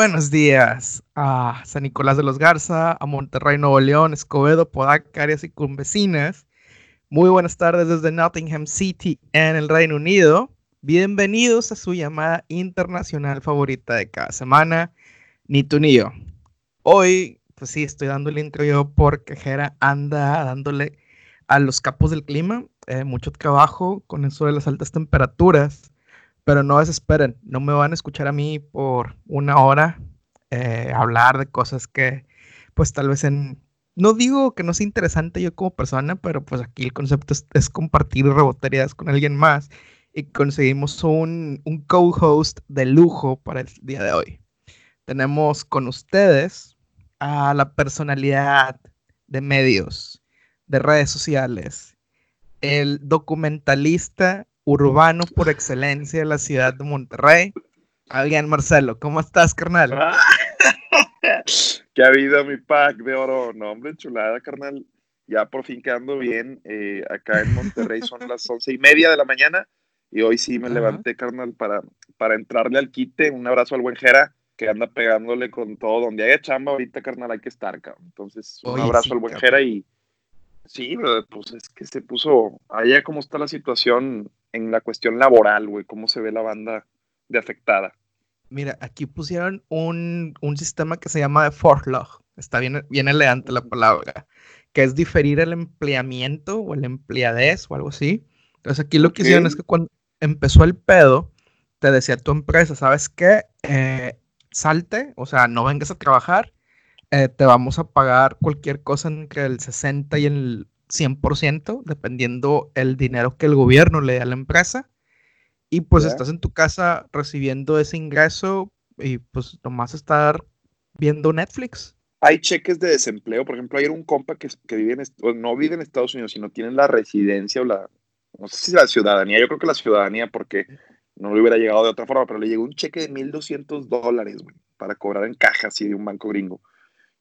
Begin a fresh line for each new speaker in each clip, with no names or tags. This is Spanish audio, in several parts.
Buenos días a San Nicolás de los Garza, a Monterrey, Nuevo León, Escobedo, Podaca, áreas circunvecinas. Muy buenas tardes desde Nottingham City en el Reino Unido. Bienvenidos a su llamada internacional favorita de cada semana, Ni tú ni yo. Hoy, pues sí, estoy dando el intro yo porque Jera anda dándole a los capos del clima, eh, mucho trabajo con eso de las altas temperaturas, pero no desesperen, no me van a escuchar a mí por una hora eh, hablar de cosas que pues tal vez en... No digo que no sea interesante yo como persona, pero pues aquí el concepto es, compartir reboterías con alguien más y conseguimos un, un co-host de lujo para el día de hoy. Tenemos con ustedes a la personalidad de medios, de redes sociales, el documentalista urbano por excelencia de la ciudad de Monterrey, Adrián Marcelo. ¿Cómo estás, carnal?
¿Qué ha habido mi pack de oro? No, hombre, chulada, carnal. Ya por fin quedando bien. Eh, acá en Monterrey son las once y media de la mañana y hoy sí me levanté, carnal, para, para entrarle al quite. Un abrazo al buen Jera que anda pegándole con todo. Donde haya chamba ahorita, carnal, hay que estar, cabrón. Entonces, un abrazo al buen Jera y Sí, pues es que se puso, allá cómo está la situación en la cuestión laboral, güey, cómo se ve la banda de afectada.
Mira, aquí pusieron un, sistema que se llama de forlog, está bien, bien elegante la palabra, que es diferir el empleamiento o el empleadez o algo así. Entonces aquí lo que hicieron es que cuando empezó el pedo, te decía tu empresa, ¿sabes qué? Eh, salte, o sea, no vengas a trabajar eh, te vamos a pagar cualquier cosa entre el 60 y el 100%, dependiendo el dinero que el gobierno le dé a la empresa. Y pues estás en tu casa recibiendo ese ingreso y pues nomás estar viendo Netflix.
Hay cheques de desempleo, por ejemplo, hay un compa que, que vive en, no vive en Estados Unidos, sino tiene la residencia o la, no sé si la ciudadanía, yo creo que la ciudadanía, porque no le hubiera llegado de otra forma, pero le llegó un cheque de 1.200 dólares, güey, para cobrar en caja así de un banco gringo.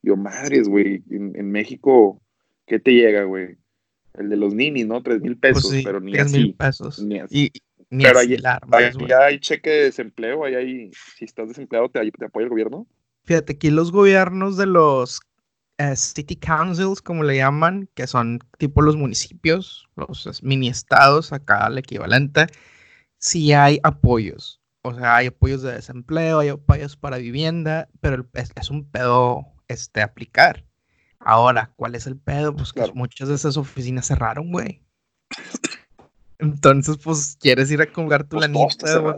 Yo, madres, güey, en, México, ¿qué te llega, güey? El de los ninis, ¿no? Tres mil pues pesos, pero ni así. mil
pesos.
Ni así. pero ahí, ya hay cheque de desempleo, ahí hay, si estás desempleado, ¿te, te apoya el gobierno?
Fíjate, aquí los gobiernos de los eh, city councils, como le llaman, que son tipo los municipios, los mini estados, acá el equivalente, sí hay apoyos. O sea, hay apoyos de desempleo, hay apoyos para vivienda, pero es un pedo este, aplicar. Ahora, ¿cuál es el pedo? Pues que muchas de esas oficinas cerraron, güey. Entonces, pues, quieres ir a colgar tu pues lanita,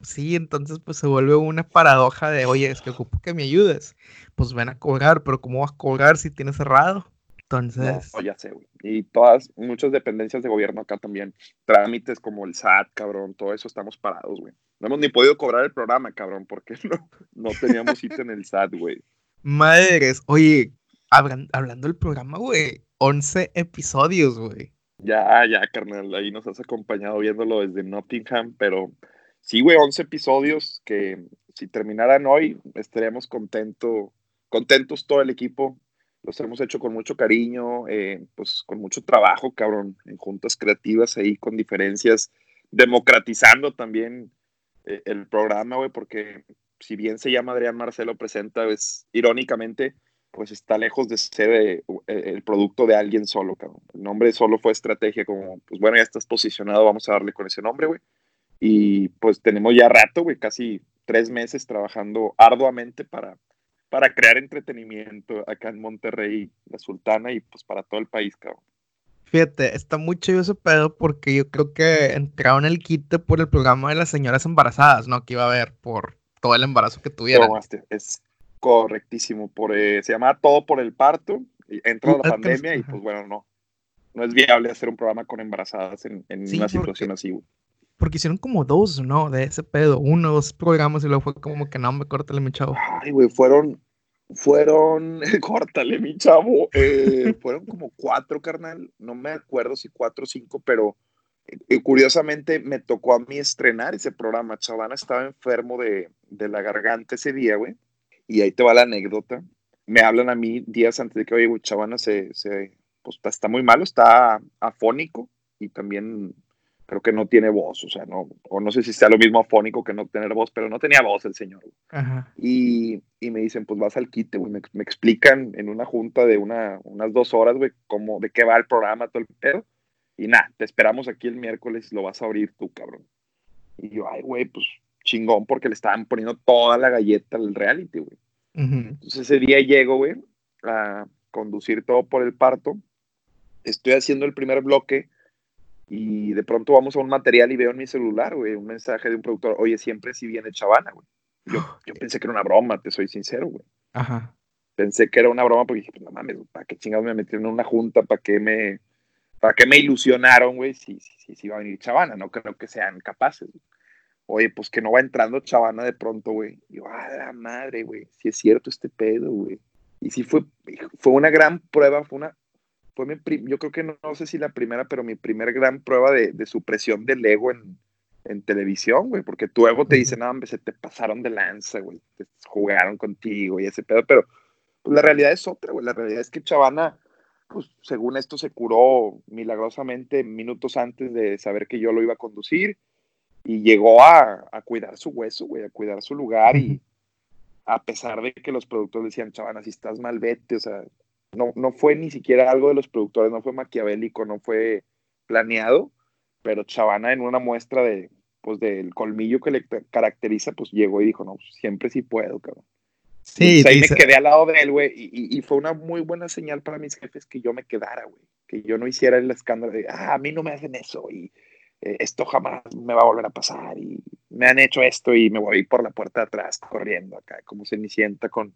Sí, entonces, pues, se vuelve una paradoja de, oye, es que ocupo que me ayudes. Pues, ven a colgar, pero ¿cómo vas a colgar si tienes cerrado? Entonces...
No, ya sé, güey. Y todas, muchas dependencias de gobierno acá también. Trámites como el SAT, cabrón, todo eso estamos parados, güey. No hemos ni podido cobrar el programa, cabrón, porque no, no teníamos sitio en el SAT, güey.
Madres, oye, hablando del programa, güey, 11 episodios, güey.
Ya, ya, carnal, ahí nos has acompañado viéndolo desde Nottingham, pero sí, güey, 11 episodios que si terminaran hoy estaríamos contento, contentos todo el equipo. Los hemos hecho con mucho cariño, eh, pues con mucho trabajo, cabrón, en juntas creativas ahí con diferencias, democratizando también eh, el programa, güey, porque si bien se llama Adrián Marcelo Presenta, es irónicamente, pues está lejos de ser eh, eh, el producto de alguien solo, cabrón. El nombre solo fue estrategia, como, pues bueno, ya estás posicionado, vamos a darle con ese nombre, güey. Y pues tenemos ya rato, güey, casi tres meses trabajando arduamente para, para crear entretenimiento acá en Monterrey, la Sultana y pues para todo el país, cabrón.
Fíjate, está muy chido ese pedo porque yo creo que entraron el kit por el programa de las señoras embarazadas, ¿no? Que iba a haber por todo el embarazo que tuvieron.
es correctísimo. Por, eh, se llama Todo por el parto. Entró la pandemia y pues bueno, no. No es viable hacer un programa con embarazadas en, una situación así,
Porque hicieron como dos, ¿no? De ese pedo. Uno, dos programas y luego fue como que no, me córtale mi chavo.
Ay, güey, fueron, fueron, córtale mi chavo. Eh, fueron como cuatro, carnal. No me acuerdo si cuatro o cinco, pero y curiosamente me tocó a mí estrenar ese programa. Chavana estaba enfermo de, la garganta ese día, güey. Y ahí te va la anécdota. Me hablan a mí días antes de que, oye, Chavana se, se pues, está muy malo, está afónico y también creo que no tiene voz, o sea, no, o no sé si sea lo mismo afónico que no tener voz, pero no tenía voz el señor. Y, y, me dicen, pues vas al quite, güey, me, me, explican en una junta de una, unas dos horas, güey, cómo, de qué va el programa, todo el pedo, y nada, te esperamos aquí el miércoles, lo vas a abrir tú, cabrón. Y yo, ay, güey, pues chingón, porque le estaban poniendo toda la galleta al reality, güey. Entonces ese día llego, güey, a conducir todo por el parto, estoy haciendo el primer bloque, y de pronto vamos a un material y veo en mi celular, güey, un mensaje de un productor, oye, siempre si viene Chavana, güey. Yo, yo pensé que era una broma, te soy sincero, güey.
Ajá.
Pensé que era una broma porque dije, pues no mames, ¿para qué chingados me metieron en una junta? ¿Para qué me, para qué me ilusionaron, güey? Si, si, si, va a venir Chavana, no creo que sean capaces. Oye, pues que no va entrando Chavana de pronto, güey. Y yo, ah, la madre, güey, si es cierto este pedo, güey. Y sí fue, fue una gran prueba, fue una, fue mi yo creo que no, sé si la primera, pero mi primer gran prueba de, de supresión del ego en, en televisión, güey, porque tu ego te dice, no, hombre, se te pasaron de lanza, güey, te jugaron contigo y ese pedo, pero pues, la realidad es otra, güey, la realidad es que Chavana, pues según esto se curó milagrosamente minutos antes de saber que yo lo iba a conducir y llegó a, a cuidar su hueso, güey, a cuidar su lugar y a pesar de que los productores decían, Chavana, si estás mal, vete, o sea, no, no fue ni siquiera algo de los productores, no fue maquiavélico, no fue planeado, pero Chavana en una muestra de, pues, del colmillo que le caracteriza, pues llegó y dijo, no, siempre sí puedo, cabrón. Sí, ahí me quedé al lado de él, güey, y, y, fue una muy buena señal para mis jefes que yo me quedara, güey, que yo no hiciera el escándalo de, ah, a mí no me hacen eso, y esto jamás me va a volver a pasar, y me han hecho esto, y me voy por la puerta de atrás corriendo acá, como Cenicienta con,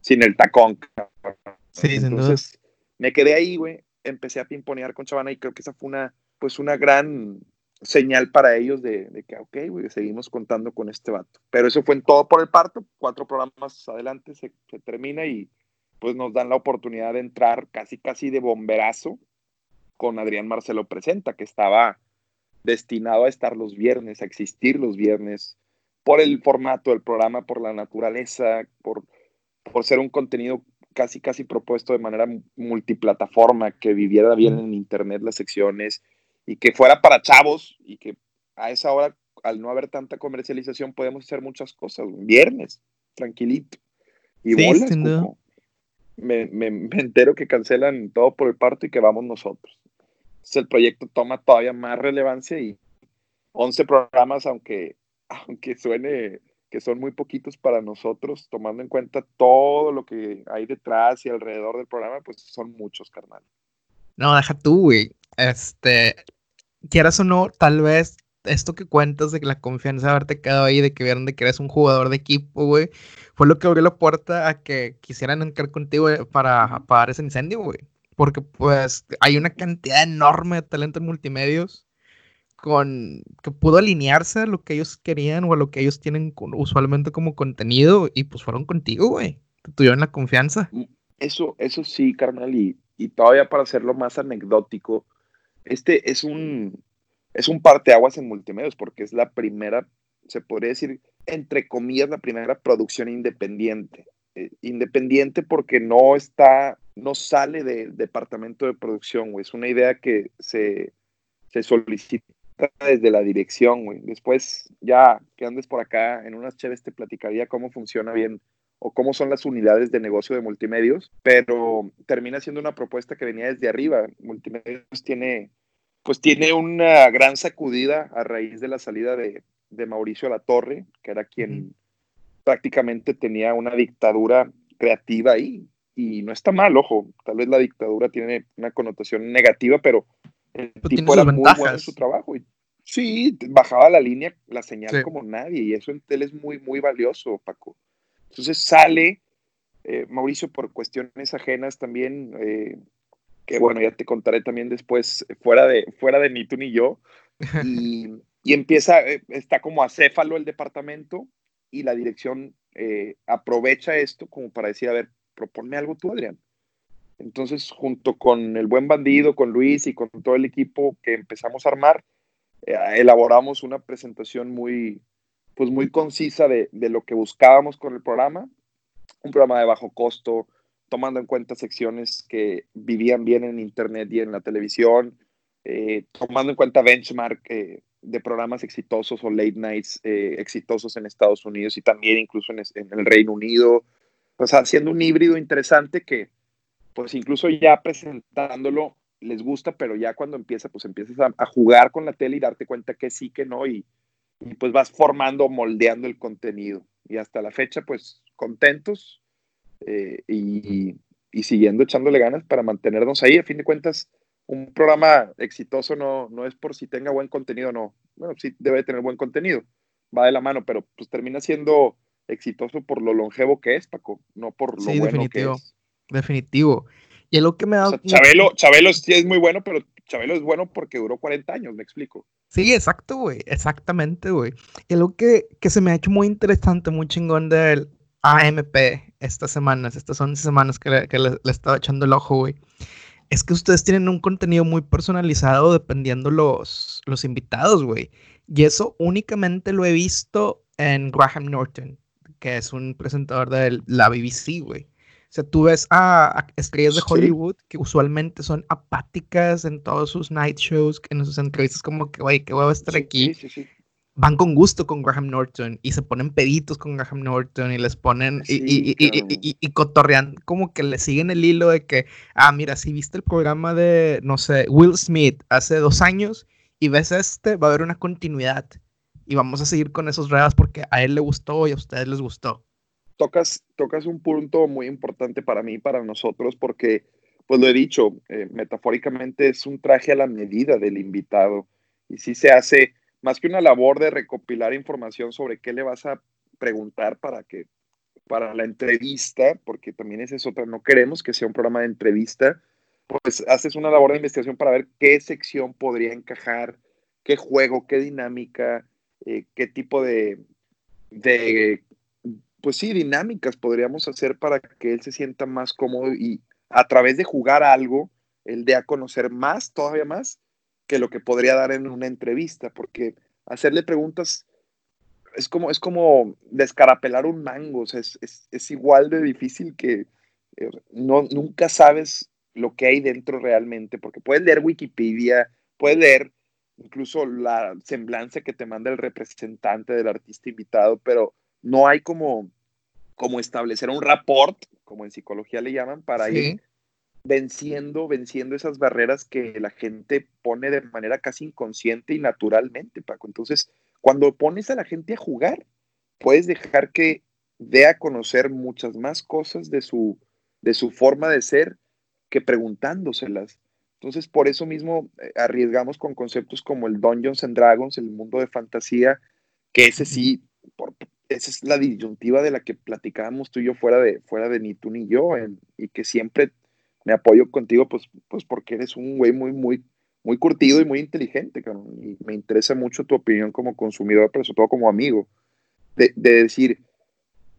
sin el tacón.
Sí,
Entonces, me quedé ahí, güey. Empecé a pimponear con Chavana y creo que esa fue una, pues una gran señal para ellos de, de que, ok, güey, seguimos contando con este vato. Pero eso fue en todo por el parto. Cuatro programas adelante se, se termina y pues nos dan la oportunidad de entrar casi, casi de bomberazo con Adrián Marcelo Presenta, que estaba destinado a estar los viernes, a existir los viernes, por el formato del programa, por la naturaleza, por, por ser un contenido casi, casi propuesto de manera multiplataforma, que viviera bien en internet las secciones y que fuera para chavos y que a esa hora, al no haber tanta comercialización, podemos hacer muchas cosas. Viernes, tranquilito. Y bolas, me, me, me, entero que cancelan todo por el parto y que vamos nosotros. El proyecto toma todavía más relevancia y 11 programas, aunque, aunque suene que son muy poquitos para nosotros, tomando en cuenta todo lo que hay detrás y alrededor del programa, pues son muchos, carnal.
No, deja tú, güey. Este, quieras o no, tal vez esto que cuentas de que la confianza de haberte quedado ahí, de que vieron de que eres un jugador de equipo, güey, fue lo que abrió la puerta a que quisieran entrar contigo para apagar ese incendio, güey. Porque pues hay una cantidad enorme de talento en multimedios con que pudo alinearse a lo que ellos querían o a lo que ellos tienen usualmente como contenido y pues fueron contigo, güey. Te tuvieron la confianza. Mm,
eso, eso sí, carnal, y, todavía para hacerlo más anecdótico, este es un, es un parteaguas en multimedios porque es la primera, se podría decir, entre comillas, la primera producción independiente. Eh, independiente porque no está, no sale del departamento de producción, güey. Es una idea que se, se solicita desde la dirección, güey. Después, ya que andes por acá en unas chéves, te platicaría cómo funciona bien o cómo son las unidades de negocio de multimedios, pero termina siendo una propuesta que venía desde arriba. Multimedios tiene, pues tiene una gran sacudida a raíz de la salida de, de Mauricio La Torre, que era quien prácticamente tenía una dictadura creativa ahí. Y no está mal, ojo, tal vez la dictadura tiene una connotación negativa, pero el tipo era muy bueno en su trabajo. Y, sí, bajaba la línea, la señal como nadie, y eso en tele es muy, muy valioso, Paco. Entonces sale eh, Mauricio por cuestiones ajenas también, eh, que bueno, ya te contaré también después, fuera de, fuera de ni tú ni yo, y, y empieza, eh, está como acéfalo el departamento, y la dirección aprovecha esto como para decir, a ver, proponme algo tú, Adrián. Entonces, junto con el buen bandido, con Luis y con todo el equipo que empezamos a armar, eh, elaboramos una presentación muy, pues muy concisa de, de, lo que buscábamos con el programa. Un programa de bajo costo, tomando en cuenta secciones que vivían bien en Internet y en la televisión, eh, tomando en cuenta benchmark eh, de programas exitosos o late nights exitosos en Estados Unidos y también incluso en, el Reino Unido. O sea, haciendo un híbrido interesante que, pues incluso ya presentándolo, les gusta, pero ya cuando empieza, pues empiezas a, jugar con la tele y darte cuenta que sí, que no, y, pues vas formando, moldeando el contenido. Y hasta la fecha, pues contentos y, y siguiendo echándole ganas para mantenernos ahí. A fin de cuentas, un programa exitoso no, no es por si tenga buen contenido, no. Bueno, sí debe tener buen contenido, va de la mano, pero pues termina siendo exitoso por lo longevo que es, Paco, no por lo bueno definitivo, que es.
Definitivo. Y es lo que me da...
Chabelo, Chabelo sí es muy bueno, pero Chabelo es bueno porque duró 40 años, me explico.
Sí, exacto, güey, exactamente, güey. Y lo que, que se me ha hecho muy interesante, muy chingón del AMP estas semanas, estas 11 semanas que le, que le, le estaba echando el ojo, güey es que ustedes tienen un contenido muy personalizado dependiendo los, los invitados, güey. Y eso únicamente lo he visto en Graham Norton, que es un presentador de la BBC, güey. O sea, tú ves a, estrellas de Hollywood que usualmente son apáticas en todos sus night shows, en sus entrevistas como que, güey, qué huevo estar aquí. Sí, sí, van con gusto con Graham Norton y se ponen peditos con Graham Norton y les ponen y, y, y, cotorrean, como que le siguen el hilo de que, ah, mira, si viste el programa de, no sé, Will Smith hace dos años y ves este, va a haber una continuidad y vamos a seguir con esos redas porque a él le gustó y a ustedes les gustó.
Tocas, tocas un punto muy importante para mí, para nosotros, porque, pues lo he dicho, eh, metafóricamente es un traje a la medida del invitado y si se hace más que una labor de recopilar información sobre qué le vas a preguntar para que para la entrevista, porque también esa es otra, no queremos que sea un programa de entrevista, pues haces una labor de investigación para ver qué sección podría encajar, qué juego, qué dinámica, eh, qué tipo de, de, pues sí, dinámicas podríamos hacer para que él se sienta más cómodo y a través de jugar algo, él dé a conocer más, todavía más, que lo que podría dar en una entrevista, porque hacerle preguntas es como, es como descarapelar un mango, es, es, igual de difícil que eh, no, nunca sabes lo que hay dentro realmente, porque puedes leer Wikipedia, puedes leer incluso la semblanza que te manda el representante del artista invitado, pero no hay como, como establecer un rapport, como en psicología le llaman, para ir venciendo, venciendo esas barreras que la gente pone de manera casi inconsciente y naturalmente, Paco. Entonces, cuando pones a la gente a jugar, puedes dejar que dé a conocer muchas más cosas de su, de su forma de ser que preguntándoselas. Entonces, por eso mismo eh, arriesgamos con conceptos como el Dungeons and Dragons, el mundo de fantasía, que ese sí, por, esa es la disyuntiva de la que platicábamos tú y yo fuera de, fuera de ni tú ni yo, y que siempre me apoyo contigo, pues, pues porque eres un güey muy, muy, muy curtido y muy inteligente, Y me interesa mucho tu opinión como consumidor, pero sobre todo como amigo. De, decir,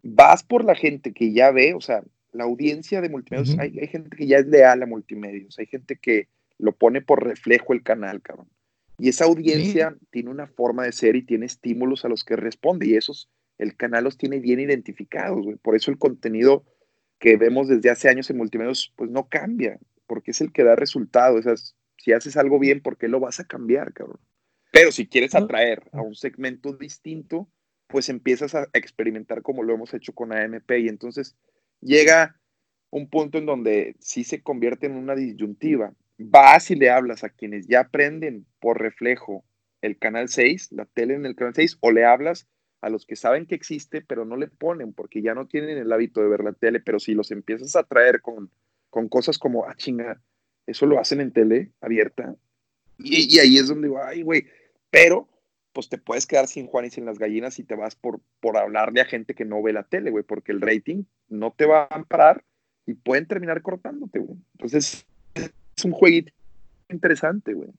vas por la gente que ya ve, o sea, la audiencia de multimedios, hay, gente que ya es leal a multimedios, hay gente que lo pone por reflejo el canal, cabrón. Y esa audiencia tiene una forma de ser y tiene estímulos a los que responde, y esos, el canal los tiene bien identificados, güey. Por eso el contenido que vemos desde hace años en multimedios, pues no cambia, porque es el que da resultados. O si haces algo bien, ¿por qué lo vas a cambiar, cabrón? Pero si quieres atraer a un segmento distinto, pues empiezas a experimentar como lo hemos hecho con AMP y entonces llega un punto en donde sí se convierte en una disyuntiva. Vas y le hablas a quienes ya aprenden por reflejo el canal 6, la tele en el canal 6, o le hablas a los que saben que existe, pero no le ponen porque ya no tienen el hábito de ver la tele, pero si los empiezas a traer con, con cosas como, ah, chinga, eso lo hacen en tele abierta. Y, ahí es donde digo, ay, güey, pero pues te puedes quedar sin Juan y sin las gallinas y te vas por, por hablarle a gente que no ve la tele, güey, porque el rating no te va a amparar y pueden terminar cortándote, güey. Entonces, es un jueguito interesante, güey.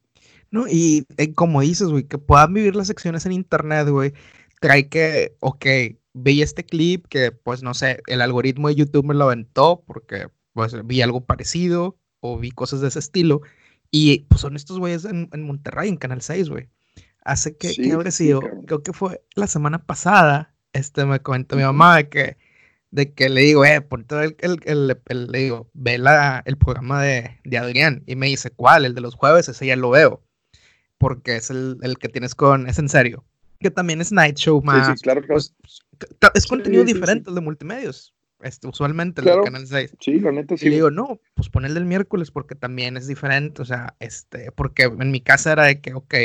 No, y eh, como dices, güey, que puedan vivir las secciones en internet, güey, trae que, ok, vi este clip que, pues, no sé, el algoritmo de YouTube me lo aventó porque, pues, vi algo parecido o vi cosas de ese estilo. Y, pues, son estos güeyes en, Monterrey, en Canal 6, güey. Hace que, ¿qué habrá sido? Creo que fue la semana pasada, este, me comentó mi mamá que de que le digo, eh, ponte el, el, el, le digo, ve la, el programa de, de, Adrián. Y me dice, ¿cuál? El de los jueves, ese ya lo veo. Porque es el, que tienes con, es en serio. Que también es Night Show más. Sí, sí, claro, claro. Pues, es contenido diferente el de multimedios. Este, usualmente el del canal 6.
Sí, la neta sí.
Y le digo, no, pues pon el del miércoles porque también es diferente. O sea, este, porque en mi casa era de que, ok,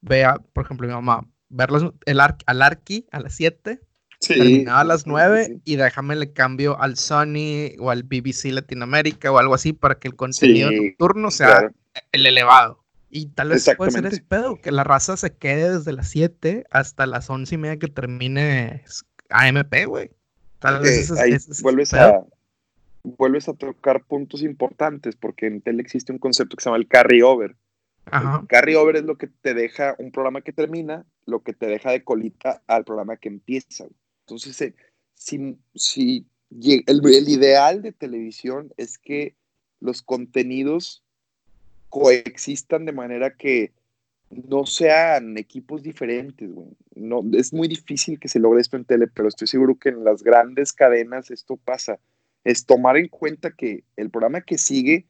vea, por ejemplo, mi mamá, verlos el al Arki a las 7 terminaba a las 9 y déjame le cambio al Sony o al BBC Latinoamérica o algo así para que el contenido nocturno sea el elevado. Y tal vez puede ser ese pedo, que la raza se quede desde las 7 hasta las 11 y media que termine AMP, güey.
Tal vez ahí vuelves a vuelves a tocar puntos importantes porque en tele existe un concepto que se llama el carry over. Ajá. El carry over es lo que te deja un programa que termina, lo que te deja de colita al programa que empieza. Entonces, eh, si, si el, ideal de televisión es que los contenidos coexistan de manera que no sean equipos diferentes, No, es muy difícil que se logre esto en tele, pero estoy seguro que en las grandes cadenas esto pasa. Es tomar en cuenta que el programa que sigue,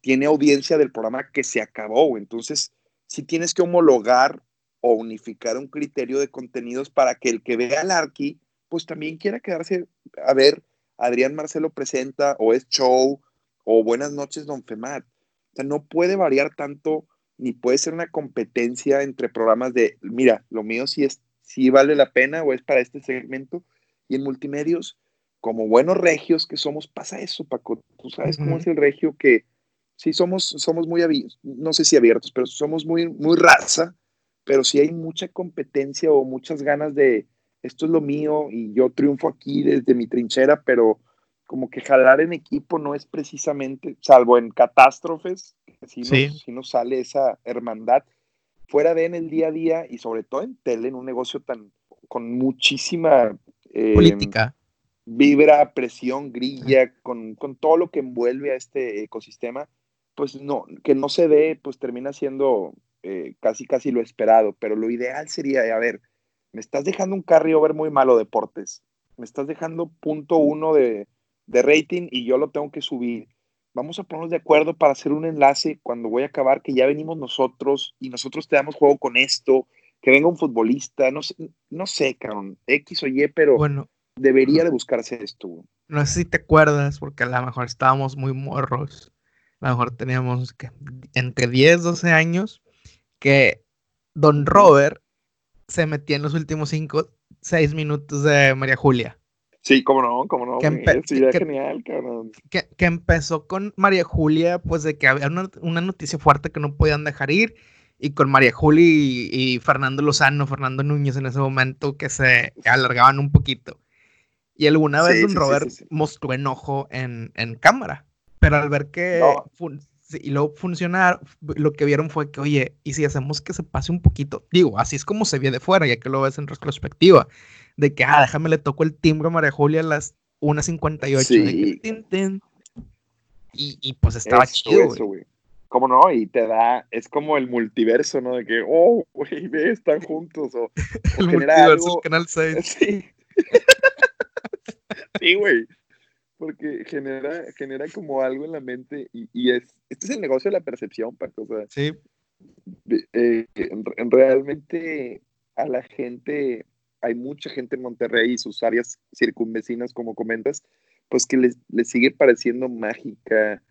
tiene audiencia del programa que se acabó. Entonces, si tienes que homologar o unificar un criterio de contenidos para que el que vea el Arqui, pues también quiera quedarse a ver, Adrián Marcelo presenta, o es show, o Buenas noches, Don Femat. O sea, no puede variar tanto, ni puede ser una competencia entre programas de, mira, lo mío sí es, sí vale la pena, o es para este segmento, y en multimedios, como buenos regios que somos, pasa eso, Paco. Tú sabes cómo es el regio que sí somos, somos muy abiertos, no sé si abiertos, pero somos muy, muy raza pero si hay mucha competencia o muchas ganas de esto es lo mío y yo triunfo aquí desde mi trinchera, pero como que jalar en equipo no es precisamente, salvo en catástrofes, si no, sale esa hermandad, fuera de en el día a día y sobre todo en tele, en un negocio tan con muchísima
eh, política.
Vibra, presión, grilla, con, con todo lo que envuelve a este ecosistema, pues no, que no se dé, pues termina siendo eh, casi casi lo esperado, pero lo ideal sería, a ver, me estás dejando un carry over muy malo deportes, me estás dejando punto uno de, rating y yo lo tengo que subir. Vamos a ponernos de acuerdo para hacer un enlace cuando voy a acabar, que ya venimos nosotros y nosotros te damos juego con esto, que venga un futbolista, no sé, no sé, cabrón, X o Y, pero bueno, debería de buscarse esto.
No sé si te acuerdas, porque a lo mejor estábamos muy morros, a lo mejor teníamos que, entre 10, 12 años, que Don Robert se metía en los últimos 5, 6 minutos de María Julia.
Sí, cómo no, cómo no. Que, sí, genial, cabrón.
Que, empezó con María Julia, pues de que había una, noticia fuerte que no podían dejar ir, y con María Julia y, Fernando Lozano, Fernando Núñez en ese momento, que se alargaban un poquito. Y alguna vez Don Robert mostró enojo en, en, cámara, pero al ver que y luego funcionar, lo que vieron fue que, oye, ¿y si hacemos que se pase un poquito? Digo, así es como se ve de fuera, ya que lo ves en retrospectiva, de que, ah, déjame le toco el timbre a María Julia a las 1.58. Sí. y, y, pues estaba chido, güey.
¿Cómo no? Y te da, es como el multiverso, ¿no? De que, oh, güey, ve, están juntos. O,
el multiverso, el canal 6. Sí.
sí, güey porque genera, genera como algo en la mente y, es, este es el negocio de la percepción, Paco. O sea,
sí.
Eh, realmente a la gente, hay mucha gente en Monterrey y sus áreas circunvecinas, como comentas, pues que les, sigue pareciendo mágica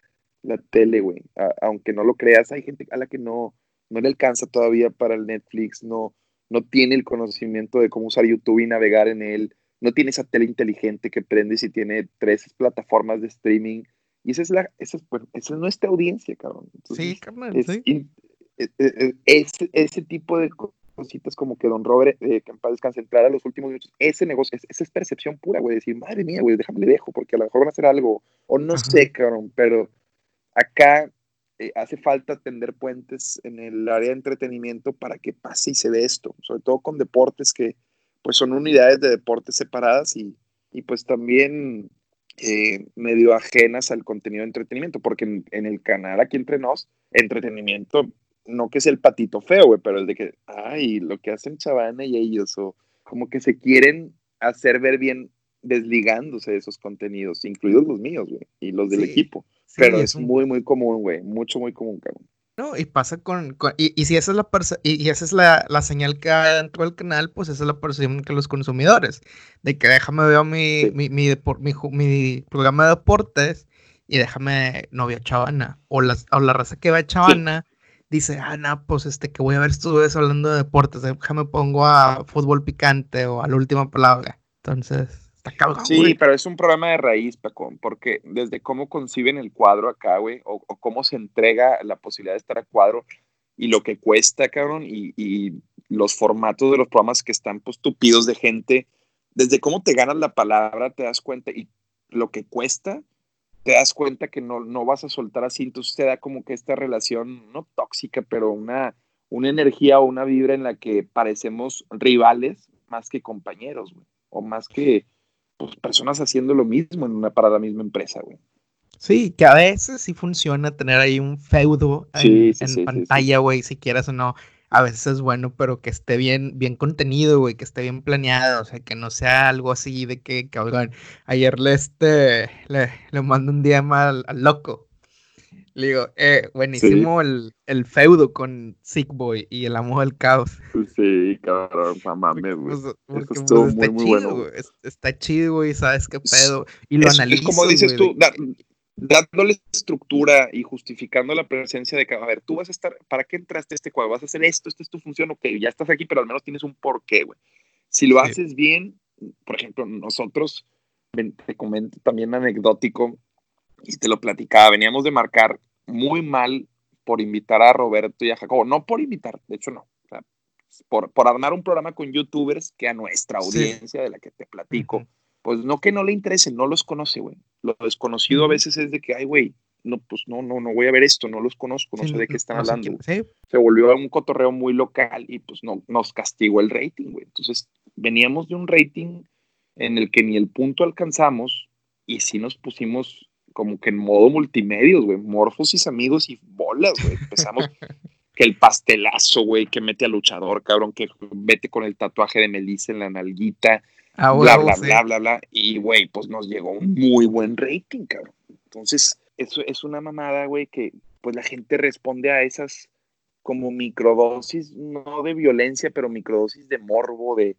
la tele, güey. aunque no lo creas, hay gente a la que no, no le alcanza todavía para el Netflix, no, no tiene el conocimiento de cómo usar YouTube y navegar en él no tiene esa tele inteligente que prende y tiene tres plataformas de streaming. Y esa es, la, esa es, esa es nuestra audiencia, cabrón.
sí, carnal,
sí. E, e, e, ese, ese tipo de cositas como que Don Robert, eh, que en paz descanse, a los últimos minutos, ese negocio, esa es percepción pura, güey, decir, madre mía, güey, déjame le dejo, porque a lo mejor van a hacer algo, o no sé, cabrón, pero acá eh, hace falta tender puentes en el área de entretenimiento para que pase y se dé esto, sobre todo con deportes que pues son unidades de deportes separadas y, pues también eh, medio ajenas al contenido de entretenimiento, porque en, el canal aquí entre nos, entretenimiento, no que es el patito feo, güey, pero el de que, ay, lo que hacen Chavana y ellos, o como que se quieren hacer ver bien desligándose de esos contenidos, incluidos los míos, güey, y los del equipo. Pero es, muy, muy común, güey, mucho, muy común, cabrón.
No, y pasa con, y, si esa es la y, esa es la, señal que hay dentro del canal, pues esa es la percepción que los consumidores, de que déjame ver mi, mi, mi, mi, programa de deportes y déjame novia chavana, o, las, o la raza que va a chavana, dice, ah, no, pues este, que voy a ver estudios hablando de deportes, déjame pongo a fútbol picante o a la última palabra. Entonces,
Sí, pero es un problema de raíz, Paco, porque desde cómo conciben el cuadro acá, güey, o, cómo se entrega la posibilidad de estar a cuadro y lo que cuesta, cabrón, y, los formatos de los programas que están pues tupidos de gente, desde cómo te ganas la palabra te das cuenta y lo que cuesta, te das cuenta que no, no vas a soltar así, entonces te da como que esta relación, no tóxica, pero una, una energía o una vibra en la que parecemos rivales más que compañeros, güey, o más que pues, personas haciendo lo mismo en una, para la misma empresa, güey.
Sí, que a veces sí funciona tener ahí un feudo en, pantalla, güey, si quieras o no. A veces es bueno, pero que esté bien, bien contenido, güey, que esté bien planeado, o sea, que no sea algo así de que, cabrón, ayer le, este, le, le mando un día mal al loco, le digo, eh, buenísimo el, el, feudo con Sick Boy y el amo del caos.
Sí, cabrón, mames, güey.
Pues, estuvo muy, muy chido, bueno. Está chido, güey, sabes qué pedo. Y lo analizas. Es
como dices tú, dándole estructura y justificando la presencia de que, a ver, tú vas a estar, ¿para qué entraste a este cuadro? Vas a hacer esto, esta es tu función, ok, ya estás aquí, pero al menos tienes un porqué, güey. Si lo haces bien, por ejemplo, nosotros, te comento también anecdótico, y te lo platicaba, veníamos de marcar muy mal por invitar a Roberto y a Jacobo, no por invitar, de hecho no, por, por armar un programa con youtubers que a nuestra audiencia de la que te platico, pues no que no le interese, no los conoce, güey. Lo desconocido a veces es de que, ay, güey, no, pues no, no, no voy a ver esto, no los conozco, no sé de qué están hablando. Se volvió un cotorreo muy local y pues no, nos castigó el rating, güey. Entonces veníamos de un rating en el que ni el punto alcanzamos y sí nos pusimos como que en modo multimedios, güey, morfosis, amigos y bolas, güey. Empezamos que el pastelazo, güey, que mete al luchador, cabrón, que mete con el tatuaje de Melissa en la nalguita, ah, bla, bla, bla, bla, bla. Y, güey, pues nos llegó un muy buen rating, cabrón. Entonces, eso es una mamada, güey, que pues la gente responde a esas como microdosis, no de violencia, pero microdosis de morbo, de,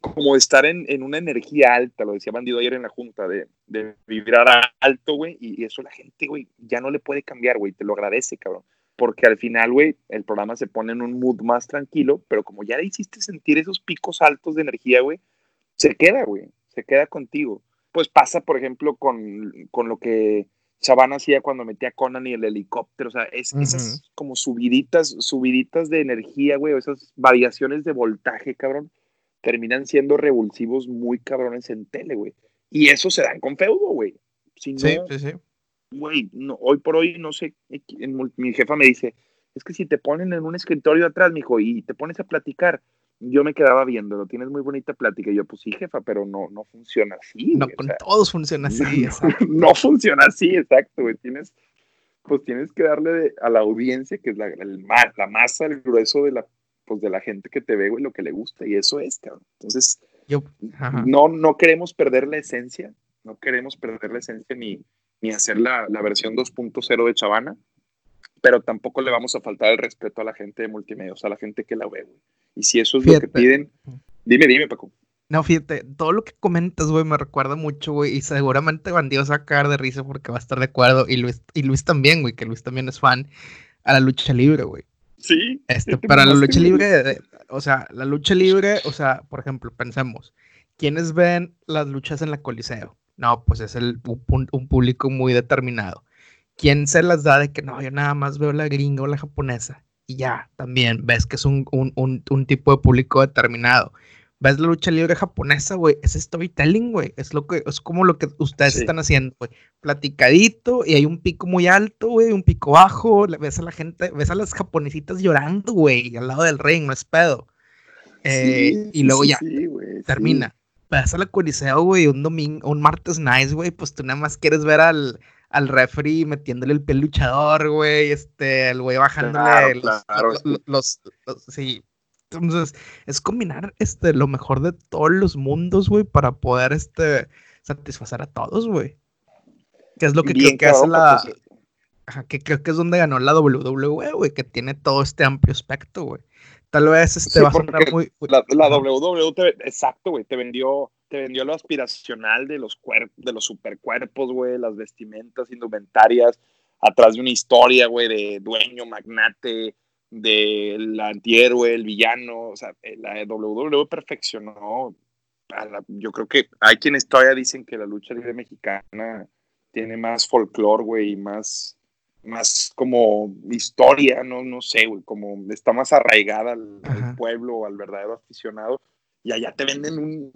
como estar en, en, una energía alta, lo decía Bandido ayer en la junta, de, de vibrar alto, güey, y, eso la gente, güey, ya no le puede cambiar, güey, te lo agradece, cabrón. Porque al final, güey, el programa se pone en un mood más tranquilo, pero como ya le hiciste sentir esos picos altos de energía, güey, se queda, güey, se queda contigo. Pues pasa, por ejemplo, con, con lo que Chavana hacía cuando metía a Conan y el helicóptero, o sea, es, esas como subiditas, subiditas de energía, güey, esas variaciones de voltaje, cabrón, terminan siendo revulsivos muy cabrones en tele, güey. Y eso se dan con feudo, güey. sí, sí, sí. Güey, no, hoy por hoy, no sé, mi jefa me dice, es que si te ponen en un escritorio atrás, mijo, y te pones a platicar, yo me quedaba viéndolo, tienes muy bonita plática. Y yo, pues sí, jefa, pero no, no funciona así.
No, con todos funciona así,
no, funciona así, exacto, güey. Tienes, pues tienes que darle a la audiencia, que es la, el, la masa, el grueso de la pues de la gente que te ve, güey, lo que le gusta, y eso es, cabrón. Entonces, Yo, no, no queremos perder la esencia, no queremos perder la esencia ni, ni hacer la, la versión 2.0 de Chavana, pero tampoco le vamos a faltar el respeto a la gente de multimedia, o sea, a la gente que la ve, güey. Y si eso es lo que piden, dime, dime, Paco.
No, fíjate, todo lo que comentas, güey, me recuerda mucho, güey, y seguramente Bandido se va a caer de risa porque va a estar de acuerdo, y Luis, y Luis también, güey, que Luis también es fan a la lucha libre, güey.
Sí.
Este, para la lucha libre, o sea, la lucha libre, o sea, por ejemplo, pensemos, ¿quiénes ven las luchas en la Coliseo? No, pues es el, un, público muy determinado. ¿Quién se las da de que no, yo nada más veo la gringa o la japonesa? Y ya, también ves que es un, un tipo de público determinado ves la lucha libre japonesa, güey, es storytelling, güey, es lo que, es como lo que ustedes están haciendo, güey, platicadito, y hay un pico muy alto, güey, un pico bajo, ves a la gente, ves a las japonesitas llorando, güey, al lado del ring, no es pedo. Eh, y luego ya, termina. Ves a la Coliseo, güey, un domingo, un martes nice, güey, pues tú nada más quieres ver al, al referee metiéndole el pie luchador, güey, este, el güey bajándole los, sí, Entonces, es combinar este, lo mejor de todos los mundos, güey, para poder este, satisfacer a todos, güey. Que es lo que creo que hace la. que creo que es donde ganó la WWE, güey, que tiene todo este amplio aspecto, güey. Tal vez este va a sonar muy.
La, la WWE, te, exacto, güey, te vendió, te vendió lo aspiracional de los, de los supercuerpos, güey, las vestimentas indumentarias, atrás de una historia, güey, de dueño, magnate, del antihéroe, el villano. O sea, eh, la WWE perfeccionó. yo creo que hay quienes todavía dicen que la lucha libre mexicana tiene más folclore, güey, y más, más como historia, no, no sé, güey, como está más arraigada al, pueblo, al verdadero aficionado. Y allá te venden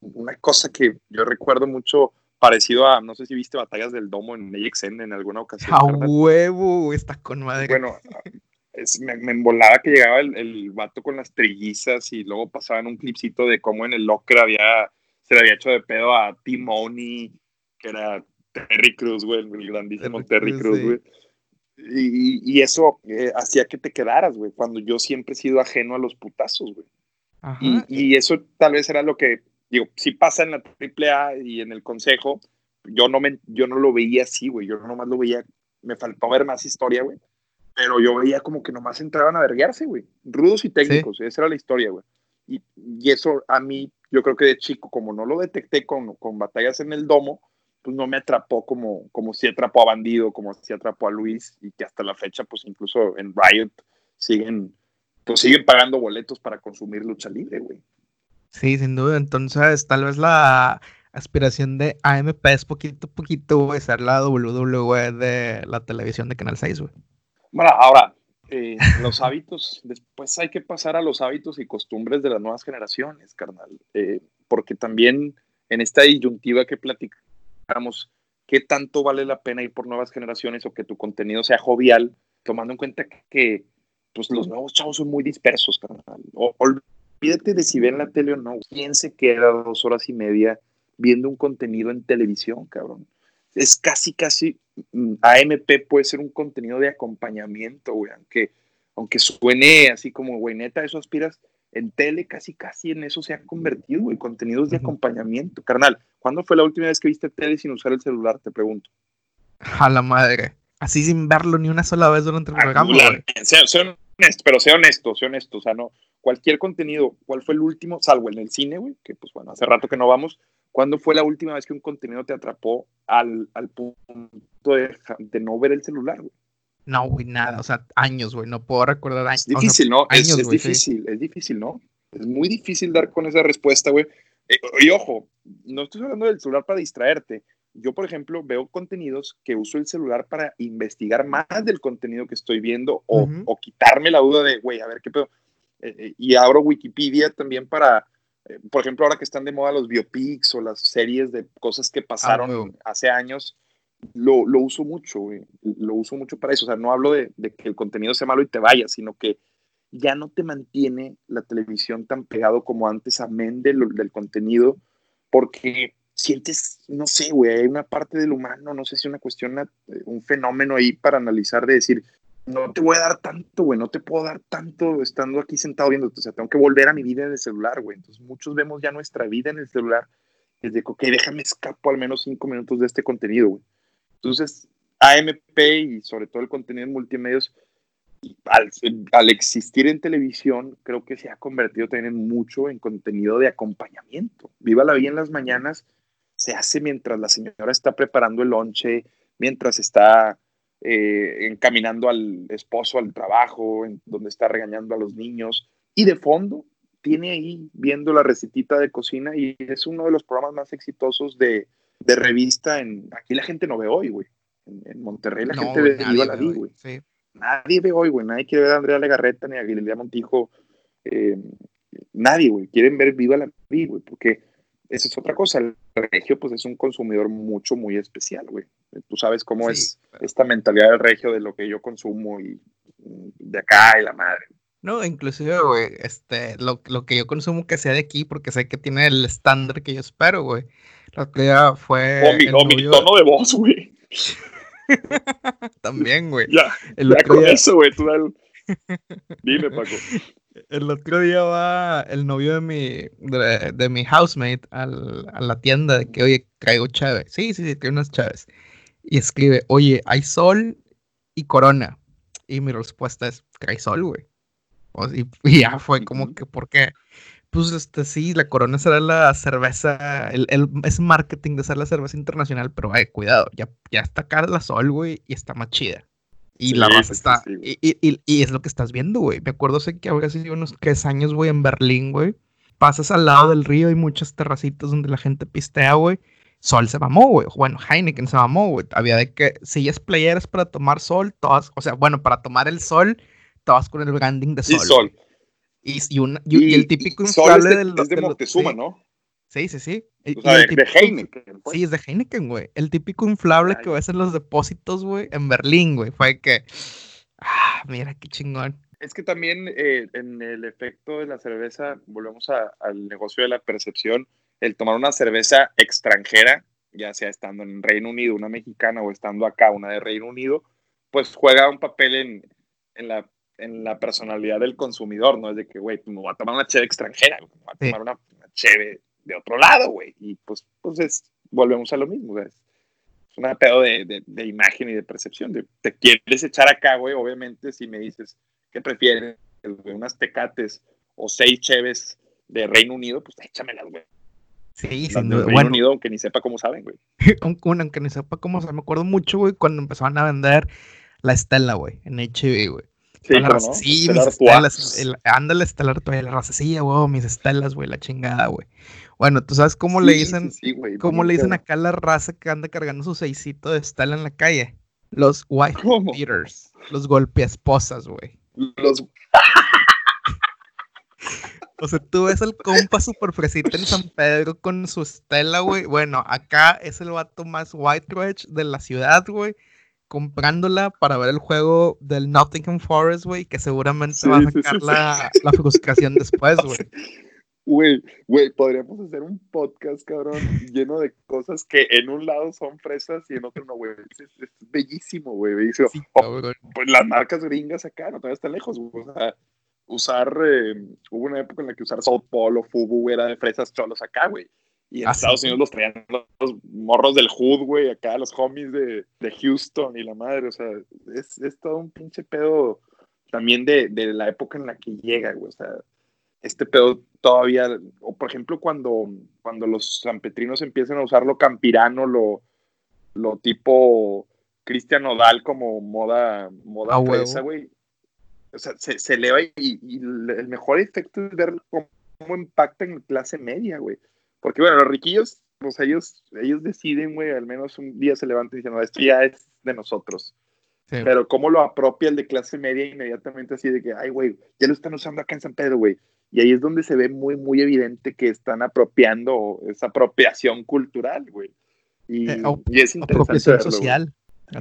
una cosa que yo recuerdo mucho parecido a, no sé si viste Batallas del Domo en AXN en alguna ocasión.
A huevo, está con madre.
Bueno, me, me, embolaba que llegaba el, el, vato con las trillizas y luego pasaban un clipcito de cómo en el locker había, se le había hecho de pedo a Timoni, que era Terry Cruz, güey, el grandísimo Terry, Cruz, güey. Y, y, eso eh, hacía que te quedaras, güey, cuando yo siempre he sido ajeno a los putazos, güey. Y, y, eso tal vez era lo que, digo, si pasa en la AAA y en el consejo, yo no, me, yo no lo veía así, güey, yo nomás lo veía, me faltó ver más historia, güey pero yo veía como que nomás entraban a verguearse, güey. Rudos y técnicos, esa era la historia, güey. Y, y, eso a mí, yo creo que de chico, como no lo detecté con, con batallas en el domo, pues no me atrapó como, como si atrapó a Bandido, como si atrapó a Luis, y que hasta la fecha, pues incluso en Riot siguen, pues siguen pagando boletos para consumir lucha libre, güey.
Sí, sin duda. Entonces, tal vez la aspiración de AMP es poquito a poquito, güey, ser la WWE de la televisión de Canal 6, güey.
Bueno, ahora, eh, los hábitos, después hay que pasar a los hábitos y costumbres de las nuevas generaciones, carnal, eh, porque también en esta disyuntiva que platicamos, ¿qué tanto vale la pena ir por nuevas generaciones o que tu contenido sea jovial, tomando en cuenta que pues, los nuevos chavos son muy dispersos, carnal? O, olvídate de si ven la tele o no, ¿quién se queda dos horas y media viendo un contenido en televisión, cabrón? Es casi, casi, mm, AMP puede ser un contenido de acompañamiento, güey, aunque, aunque suene así como, güey, neta, eso aspiras, en tele casi, casi en eso se ha convertido, güey, contenidos de acompañamiento. Carnal, ¿cuándo fue la última vez que viste tele sin usar el celular? Te pregunto.
A la madre. Así sin verlo ni una sola vez durante el programa.
Sea, sea honesto, pero sea honesto, sea honesto. O sea, no, cualquier contenido, ¿cuál fue el último? Salvo en el cine, güey, que pues bueno, hace rato que no vamos, ¿Cuándo fue la última vez que un contenido te atrapó al, al punto de, de, no ver el celular, güey?
No, güey, nada, o sea, años, güey, no puedo recordar años.
Es difícil, ¿no? es, difícil, es difícil, ¿no? Es muy difícil dar con esa respuesta, güey. Eh, y ojo, no estoy hablando del celular para distraerte. Yo, por ejemplo, veo contenidos que uso el celular para investigar más del contenido que estoy viendo o, o quitarme la duda de, güey, a ver qué pedo. Eh, eh, y abro Wikipedia también para eh, por ejemplo, ahora que están de moda los biopics o las series de cosas que pasaron ah, hace años, lo, lo, uso mucho, Lo uso mucho para eso. O sea, no hablo de, de, que el contenido sea malo y te vaya, sino que ya no te mantiene la televisión tan pegado como antes, amén del, del contenido, porque sientes, no sé, güey, hay una parte del humano, no sé si una cuestión, un fenómeno ahí para analizar de decir, no te voy a dar tanto, güey, no te puedo dar tanto estando aquí sentado viendo, o sea, tengo que volver a mi vida en el celular, güey. Entonces muchos vemos ya nuestra vida en el celular desde que, ok, déjame escapo al menos cinco minutos de este contenido, güey. Entonces, AMP y sobre todo el contenido en multimedios, al, existir en televisión, creo que se ha convertido también en mucho en contenido de acompañamiento. Viva la vida en las mañanas se hace mientras la señora está preparando el lonche, mientras está eh, encaminando al esposo al trabajo, en donde está regañando a los niños, y de fondo tiene ahí viendo la recetita de cocina y es uno de los programas más exitosos de, de revista. En, aquí la gente no ve hoy, güey. En, Monterrey la gente ve Viva la Vi, güey. Nadie ve hoy, güey. Nadie quiere ver a Andrea Legarreta ni a Guillermo Montijo. Eh, nadie, güey. Quieren ver Viva la Vi, güey, porque esa es otra cosa. El regio, pues, es un consumidor mucho, muy especial, güey. Tú sabes cómo es esta mentalidad del regio de lo que yo consumo y de acá y la madre.
No, inclusive, güey, este, lo, lo, que yo consumo que sea de aquí, porque sé que tiene el estándar que yo espero, güey. Que ya fue.
O mi, o mi tono de voz, güey.
También, güey.
Ya, el ya con eso, güey, tú dale. Dime, Paco.
El otro día va el novio de mi, de, de mi housemate al, a la tienda de que, oye, traigo chave. Sí, sí, sí, traigo unas chaves. Y escribe, oye, hay sol y corona. Y mi respuesta es, trae sol, güey. Y, y ya fue como que, ¿por qué? Pues este sí, la Corona será la cerveza, el, el, es marketing de ser la cerveza internacional, pero ay, cuidado, ya, ya está cara la Sol, güey, y está más chida. Y
Sí,
la raza está, y, y- y- es lo que estás viendo, güey. Me acuerdo sé que ahora sí unos tres años, güey, en Berlín, güey. Pasas al lado del río, hay muchas terracitas donde la gente pistea, güey. Sol se mamó, güey. Bueno, Heineken se mamó, güey. Había de que sillas playeras para tomar sol, todas, o sea, bueno, para tomar el sol, todas con el branding de sol.
Sol.
Y, y, una- y- y el típico
Sol
inflable
de,
del,
es de Moctezuma,
sí,
¿no?
Sí, sí, sí.
O sea,
el
de, de
típico inf-
Heineken. pues.
Sí, es de Heineken, güey. El típico inflable
Ay.
que ves en los depósitos, güey, en Berlín, güey. Fue que. Ah, mira qué chingón.
Es que también eh, en el efecto de la cerveza, volvemos a- al negocio de la percepción, el tomar una cerveza extranjera, ya sea estando en Reino Unido, una mexicana, o estando acá, una de Reino Unido, pues juega un papel en, en la, en la personalidad del consumidor, ¿no? Es de que, güey, pues me voy a tomar una cheve extranjera, me voy a
Sí.
tomar una, una cheve de otro lado, güey. Y pues, pues es, volvemos a lo mismo, güey. Es un pedo de, de, de imagen y de percepción. De, te quieres echar acá, güey, obviamente, si me dices, ¿qué prefieres? ¿Unas tecates o seis cheves de Reino Unido? Pues échamelas, güey.
Sí, sin duda.
Reino
Bueno,
Unido, aunque ni sepa cómo saben, güey.
aunque, ni sepa cómo, sea, me acuerdo mucho, güey, cuando empezaban a vender la Estela, güey, en HB, güey.
Sí,
La
¿cómo
raza,
no?
sí, mis estelas. el- ándale, estelar todavía. La raza, sí, güey, mis estelas, güey, la chingada, güey. Bueno, ¿tú sabes cómo le dicen,
sí, sí, güey,
cómo le dicen acá a la raza que anda cargando su seisito de estela en la calle? Los white
¿Cómo?
beaters, los golpeesposas, güey.
Los,
O sea, tú ves al compa super fresita en San Pedro con su estela, güey. Bueno, acá es el vato más white trash de la ciudad, güey. Comprándola para ver el juego del Nottingham Forest, güey, que seguramente
Sí,
va a
sí,
sacar
sí.
la, la frustración después, güey.
Güey, güey, podríamos hacer un podcast, cabrón, lleno de cosas que en un lado son fresas y en otro no, güey. Es, bellísimo, güey. bellísimo.
Sí,
O,
cabrón.
pues las marcas gringas acá, no todavía está lejos, güey. O sea, usar, eh, hubo una época en la que usar South Pole o Fubu era de fresas cholos acá, güey. Y en
Ah.
Estados Unidos los traían los, morros del Hood, güey, acá, los homies de, de Houston y la madre, o sea, es, es todo un pinche pedo también de, de la época en la que llega, güey, o sea, este pedo todavía, o por ejemplo cuando, cuando los sanpetrinos empiezan a usar lo campirano, lo, lo tipo Cristian Nodal como moda, moda
A huevo.
fresa, güey. O sea, se, se eleva y, y el mejor efecto es ver cómo, cómo impacta en clase media, güey. Porque bueno, los riquillos, pues ellos, ellos deciden, güey, al menos un día se levantan diciendo, esto ya es de nosotros.
Sí.
Pero cómo lo apropia el de clase media inmediatamente así de que, ay, güey, ya lo están usando acá en San Pedro, güey. Y ahí es donde se ve muy, muy evidente que están apropiando esa apropiación cultural, güey. Y,
Eh,
y es interesante
Apropiación
verlo,
social.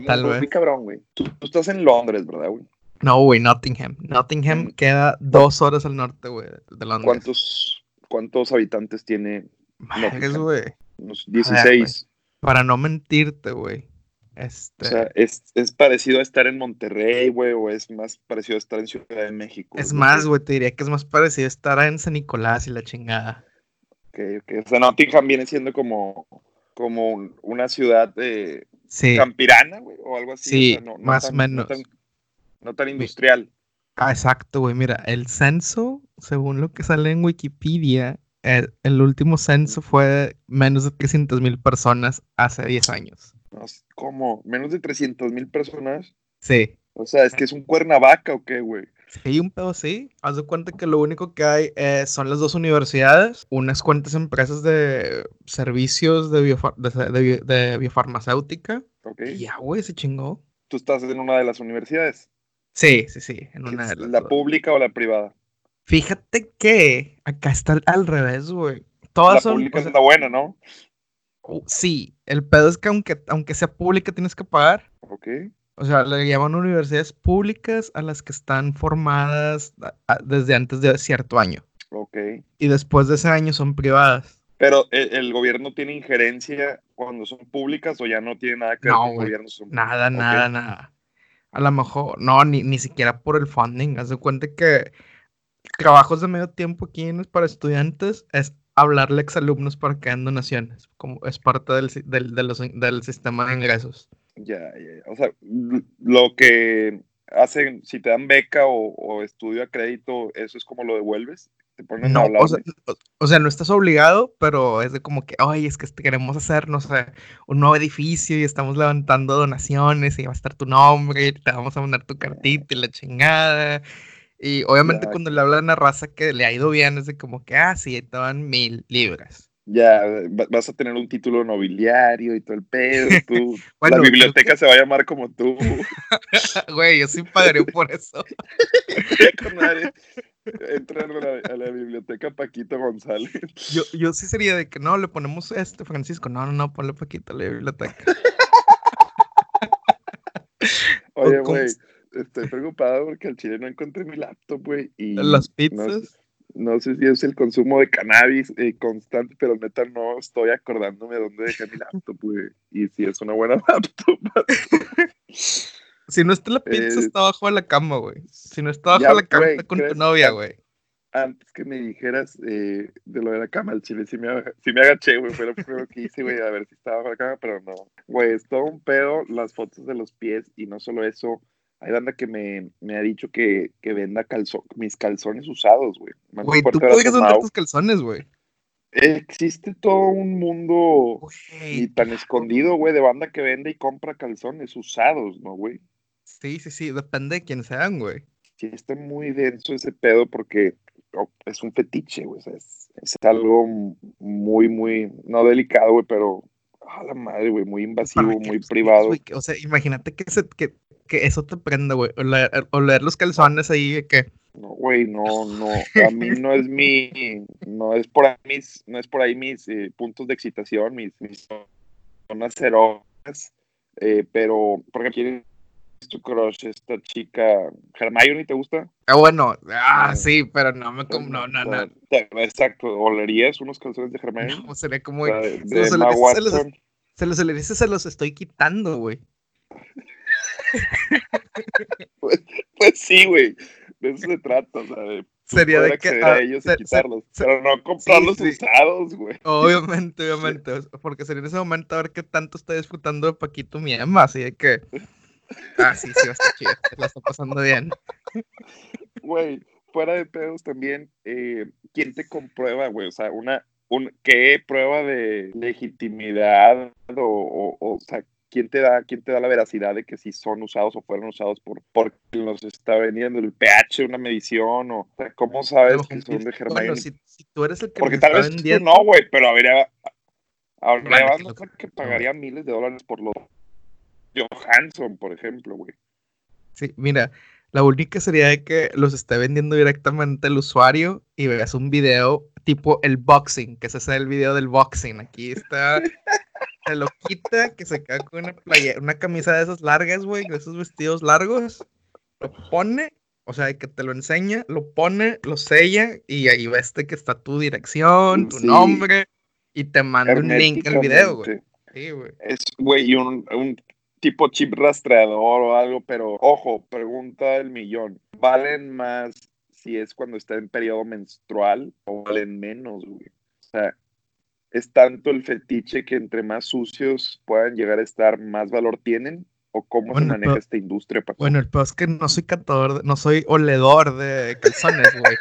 Tal
muy
vez.
cabrón, güey. Tú, tú estás en Londres, ¿verdad, güey?
No, güey, Nottingham. Nottingham queda dos horas al norte, güey, de Londres.
¿Cuántos, ¿Cuántos habitantes tiene?
Madres,
Nottingham?
güey.
Unos
ver,
16.
Para no mentirte, güey. Este,
O sea, ¿es, ¿es parecido a estar en Monterrey, güey? ¿O es más parecido a estar en Ciudad de México?
es
güey?
más, güey, te diría que es más parecido a estar en San Nicolás y la chingada.
Ok, ok. O sea, Nottingham viene siendo como, como un- una ciudad eh,
Sí.
campirana, güey, o algo así.
Sí,
o sea, no- no
más o menos.
No tan, no tan industrial.
Ah, exacto, güey. Mira, el censo, según lo que sale en Wikipedia, el, el último censo fue menos de 300 mil personas hace 10 años.
¿Cómo? ¿Menos de 300 mil personas?
Sí.
O sea, ¿es que es un Cuernavaca o qué, güey?
Sí, un pedo sí. Haz de cuenta que lo único que hay eh, son las dos universidades, unas cuantas empresas de servicios de, biofar- de, de bi- de biofarmacéutica.
Ok.
Y ya, güey, se chingó.
Tú estás en una de las universidades.
Sí, sí, sí, en una de
¿Es
las
¿La
dos.
pública o la privada?
Fíjate que acá está al- revés, güey.
La
Todas son,
pública
o sea,
es la buena, ¿no?
uh, sí, el pedo es que aunque, aunque sea pública tienes que pagar.
Ok.
O sea, le llaman universidades públicas a las que están formadas desde antes de cierto año.
Ok.
Y después de ese año son privadas.
Pero ¿el, el gobierno tiene injerencia cuando son públicas o ya no tiene nada que ver con el gobierno? Son-
Nada, nada, nada. A lo mejor, no, ni, ni siquiera por el funding. Haz de cuenta que trabajos de medio tiempo aquí en, para estudiantes es hablarle a exalumnos para que den donaciones, como es parte del, del, del sistema de ingresos.
Ya, ya, o sea, lo que hacen, si te dan beca o, estudio a crédito, ¿eso es como lo devuelves? ¿Te ponen
no, o sea, no estás obligado, pero es de como que, oye, es que queremos hacer, no sé, un nuevo edificio y estamos levantando donaciones y va a estar tu nombre y te vamos a mandar tu cartita y la chingada. Y obviamente cuando le hablan a raza que le ha ido bien, es de como que, ah, sí, te dan mil libras
ya vas a tener un título nobiliario y todo el pedo. Tú, la biblioteca se va a llamar como tú.
Güey, yo sí pagaría por eso.
Entra a la, biblioteca Paquito González.
Yo, yo sí sería de que no, le ponemos este Francisco. No, no, no, ponle Paquito a la biblioteca.
Oye, güey, estoy preocupado porque al chile no encontré mi laptop, güey.
¿Las pizzas?
no sé si es el consumo de cannabis eh, constante, pero neta no estoy acordándome dónde dejé mi laptop, güey. Y si es una buena laptop.
Si no está la pizza, está abajo de la cama, güey. Si no está abajo de la cama, está con tu novia, güey.
Antes que me dijeras eh, de lo de la cama, el chile sí me, me agaché, güey. Fue lo primero que hice, güey, a ver si estaba abajo de la cama, pero no. Güey, es todo un pedo las fotos de los pies y no solo eso hay banda que me, me ha dicho que, que venda calzo, mis calzones usados, güey.
Güey, tú podrías vender tus calzones, güey.
Existe todo un mundo y tan escondido, güey, de banda que vende y compra calzones usados, ¿no, güey?
Sí, sí, sí, depende de quién sean, güey.
Sí, está muy denso ese pedo porque oh, es un fetiche, güey. es, es, algo muy, muy, no delicado, güey, pero a la madre, güey, muy invasivo, muy privado.
o sea, imagínate que, se, que que eso te prende, güey. O leer, los calzones ahí, que.
No, güey, no, no. A mí no es mi. No es por ahí mis, no es por ahí mis eh, puntos de excitación, mis, mis zonas cerosas. Eh, pero, porque quieres tu crush, esta chica. ¿Hermione te gusta?
Ah, bueno, ah, sí, pero no me como. No, no, no.
Exacto, ¿olerías unos calzones de Hermione?
No, sería como. De, se, los, se, los, se, los, se los estoy quitando, güey.
pues, pues, sí, güey. De eso se trata, o sea, de
Sería de que
a ah, ellos y quitarlos, pero no comprarlos usados, güey.
Obviamente, obviamente, porque sería en ese momento a ver qué tanto está disfrutando de Paquito Miema, así de que Ah, sí, sí, va a estar chido, la está pasando bien.
Güey, fuera de pedos también, eh, ¿quién te comprueba, güey? O sea, una, un, ¿qué prueba de legitimidad o, o, o, o sea, ¿quién te da, quién te da la veracidad de que si son usados o fueron usados por porque los está vendiendo el pH, una medición o, cómo sabes que son de Germán? Bueno,
si, tú eres el que
porque tal vez vendiendo... no, güey, pero habría habría que pagaría miles de dólares por los Johansson, por ejemplo, güey.
Sí, mira, la única sería que los esté vendiendo directamente el usuario y veas un video tipo el boxing, que ese es el video del boxing. Aquí está se lo quita, que se queda con una playa, una camisa de esas largas, güey, de esos vestidos largos, lo pone, o sea, que te lo enseña, lo pone, lo sella y ahí ves que está tu dirección, tu nombre y te manda un link al video, güey. Sí, güey.
Es, güey, un, un tipo chip rastreador o algo, pero ojo, pregunta del millón. ¿Valen más si es cuando está en periodo menstrual o valen menos, güey? O sea, es tanto el fetiche que entre más sucios puedan llegar a estar, más valor tienen? ¿O cómo se maneja esta industria?
Bueno, el peor es que no soy cantador, no soy oledor de calzones, güey.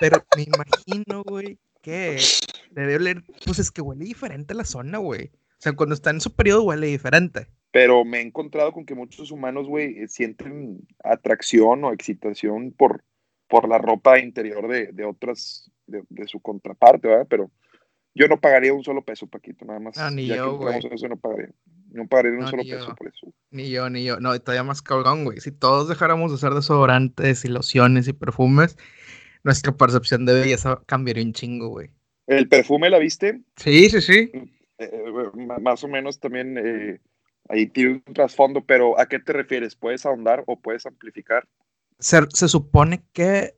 pero me imagino, güey, que debe oler, pues es que huele diferente la zona, güey. O sea, cuando está en su periodo huele diferente.
Pero me he encontrado con que muchos humanos, güey, eh, sienten atracción o excitación por, por la ropa interior de, de otras, de, de, su contraparte, ¿verdad? Pero yo no pagaría un solo peso, Paquito, nada más.
Ah, ni yo, güey.
Eso no pagaría. No pagaría un solo peso por eso.
Ni yo, ni yo. No, todavía más cabrón, güey. Si todos dejáramos de usar desodorantes y lociones y perfumes, nuestra percepción de belleza cambiaría un chingo, güey.
¿El perfume la viste?
Sí, sí, sí. Eh,
eh, más o menos también eh, ahí tiene un trasfondo, pero ¿a qué te refieres? ¿Puedes ahondar o puedes amplificar?
Se, se supone que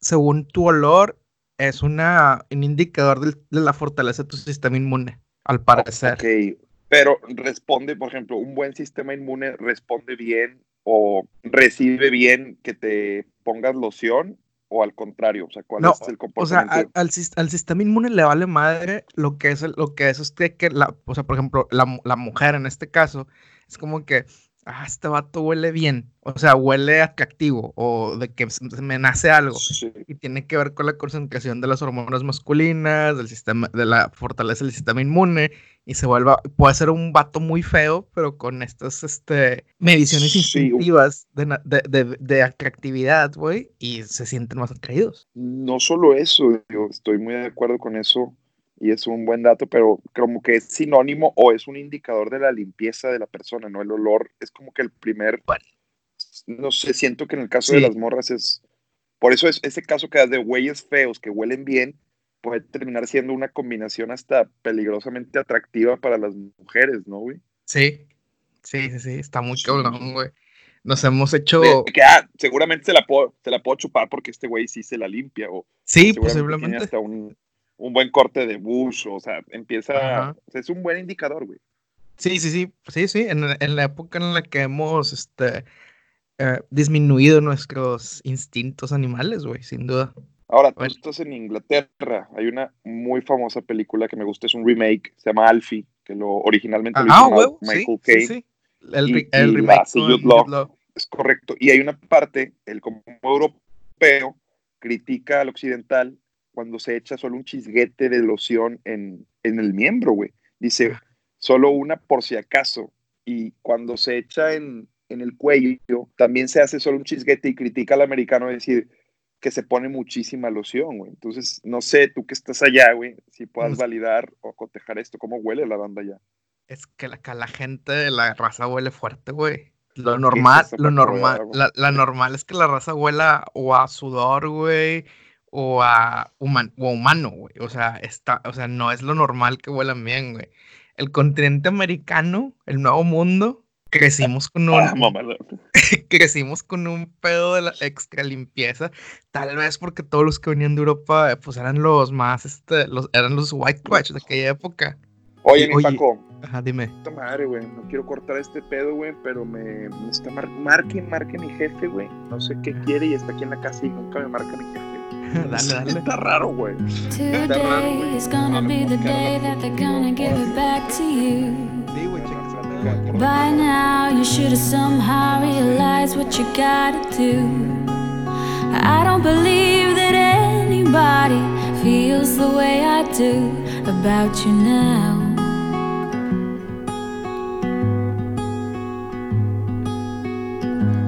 según tu olor es una, un indicador de, la fortaleza de tu sistema inmune, al parecer.
Ok, pero responde, por ejemplo, un buen sistema inmune responde bien o recibe bien que te pongas loción o al contrario? O sea, ¿cuál
No,
es el
O sea,
comportamiento?
al, al sis- al sistema inmune le vale madre lo que es, el- lo que es este, que la, o sea, por ejemplo, la, la mujer en este caso, es como que, ah, este vato huele bien, o sea, huele atractivo, o de que me nace algo,
Sí.
y tiene que ver con la concentración de las hormonas masculinas, del sistema, de la fortaleza del sistema inmune, y se vuelva, puede ser un vato muy feo, pero con estas, este, mediciones
Sí,
instintivas de, de, de, de atractividad, güey, y se sienten más atraídos.
No solo eso, yo estoy muy de acuerdo con eso y es un buen dato, pero como que es sinónimo o es un indicador de la limpieza de la persona, ¿no? El olor es como que el primer,
Bueno.
no sé, siento que en el caso de
Sí.
las morras es, por eso es ese caso que das de güeyes feos que huelen bien, puede terminar siendo una combinación hasta peligrosamente atractiva para las mujeres, ¿no, güey?
Sí, sí, sí, sí, está muy
Sí.
cabrón, güey. Nos hemos hecho,
De que, ah, seguramente se la, puedo, se la puedo chupar porque este güey sí se la limpia o
sí,
seguramente tiene
posiblemente.
hasta un, un buen corte de bush, o sea, empieza, o sea, es un buen indicador, güey.
Sí, sí, sí, sí, sí, en, en la época en la que hemos, este, eh, disminuido nuestros instintos animales, güey, sin duda.
Ahora, tú estás en Inglaterra, hay una muy famosa película que me gusta, es un remake, se llama Alfie, que lo originalmente lo
Ah,
hizo Ma-
huevo, sí,
Michael
sí,
Caine,
sí. El,
y-
el
y
remake con
Jude Law.
Law.
es correcto, y hay una parte, el como europeo critica al occidental cuando se echa solo un chisguete de loción en, en el miembro, güey. Dice, solo una por si acaso. Y cuando se echa en, en el cuello, también se hace solo un chisguete y critica al americano decir que se pone muchísima loción, güey. Entonces, no sé, tú que estás allá, güey, si puedas
Pues-
validar o cotejar esto, cómo huele la banda allá.
Es que la, acá la gente de la raza huele fuerte, güey. Lo
¿Qué es
normal, lo normal, la, la normal es que la raza huela o a sudor, güey, o a, human- o a humano, güey. O sea, está, o sea, no es lo normal que huelan bien, güey. El continente americano, el nuevo mundo, crecimos con un,
Ah, mamá,
crecimos con un pedo de la extra limpieza, tal vez porque todos los que venían de Europa, eh, pues eran los más, este, los, eran los white trash de aquella época.
Oye, mi Paco,
Ajá, dime.
puta madre, güey. No quiero cortar este pedo, güey, pero me, me está mar marque, marque mi jefe, güey. No sé qué quiere y está aquí en la casa y nunca me marca mi jefe.
dale, dale.
Está raro, güey.
Today is gonna be the day that they're gonna give it back to you.
Sí, güey, checa.
By now, you should have somehow realized what you gotta do. I don't believe that anybody feels the way I do about you now.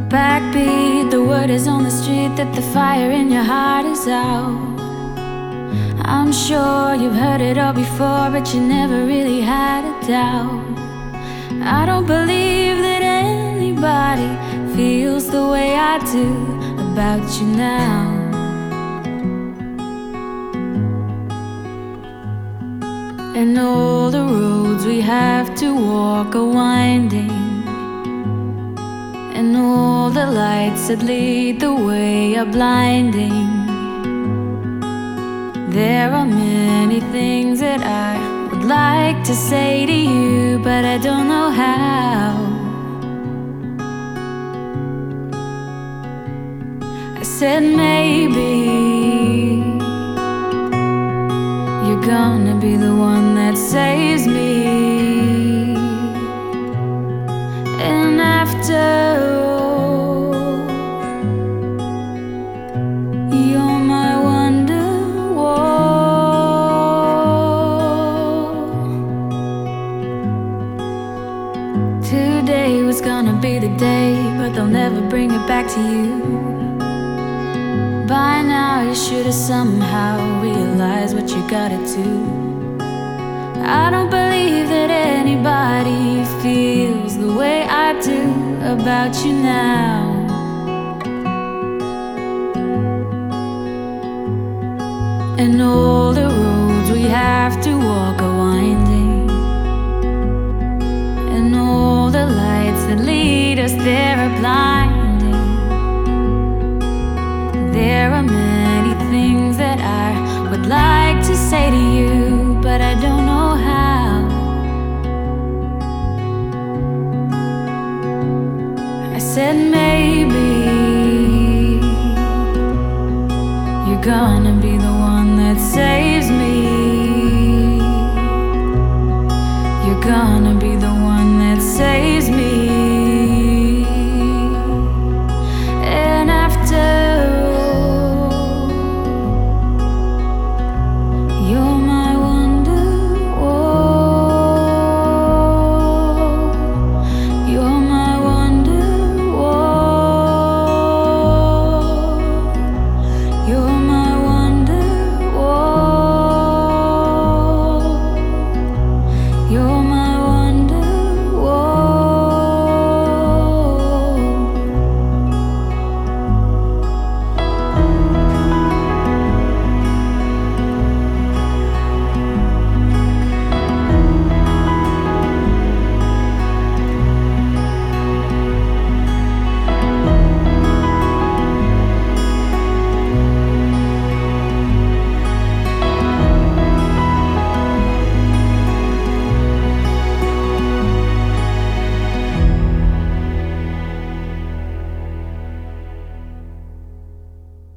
Backbeat, the word is on the street that the fire in your heart is out. I'm sure you've heard it all before, but you never really had a doubt. I don't believe that anybody feels the way I do about you now. And all the roads we have to walk are winding. And all the lights that lead the way are blinding. There are many things that I would like to say to you, but I don't know how. I said maybe you're gonna be the one that saves me. And after but they'll never bring it back to you. By now, you should have somehow realized what you gotta do. I don't believe that anybody feels the way I do about you now. And all the roads we have to walk are winding. tears, there are blinding. There are many things that I would like to say to you, but I don't know how. I said, maybe you're gonna.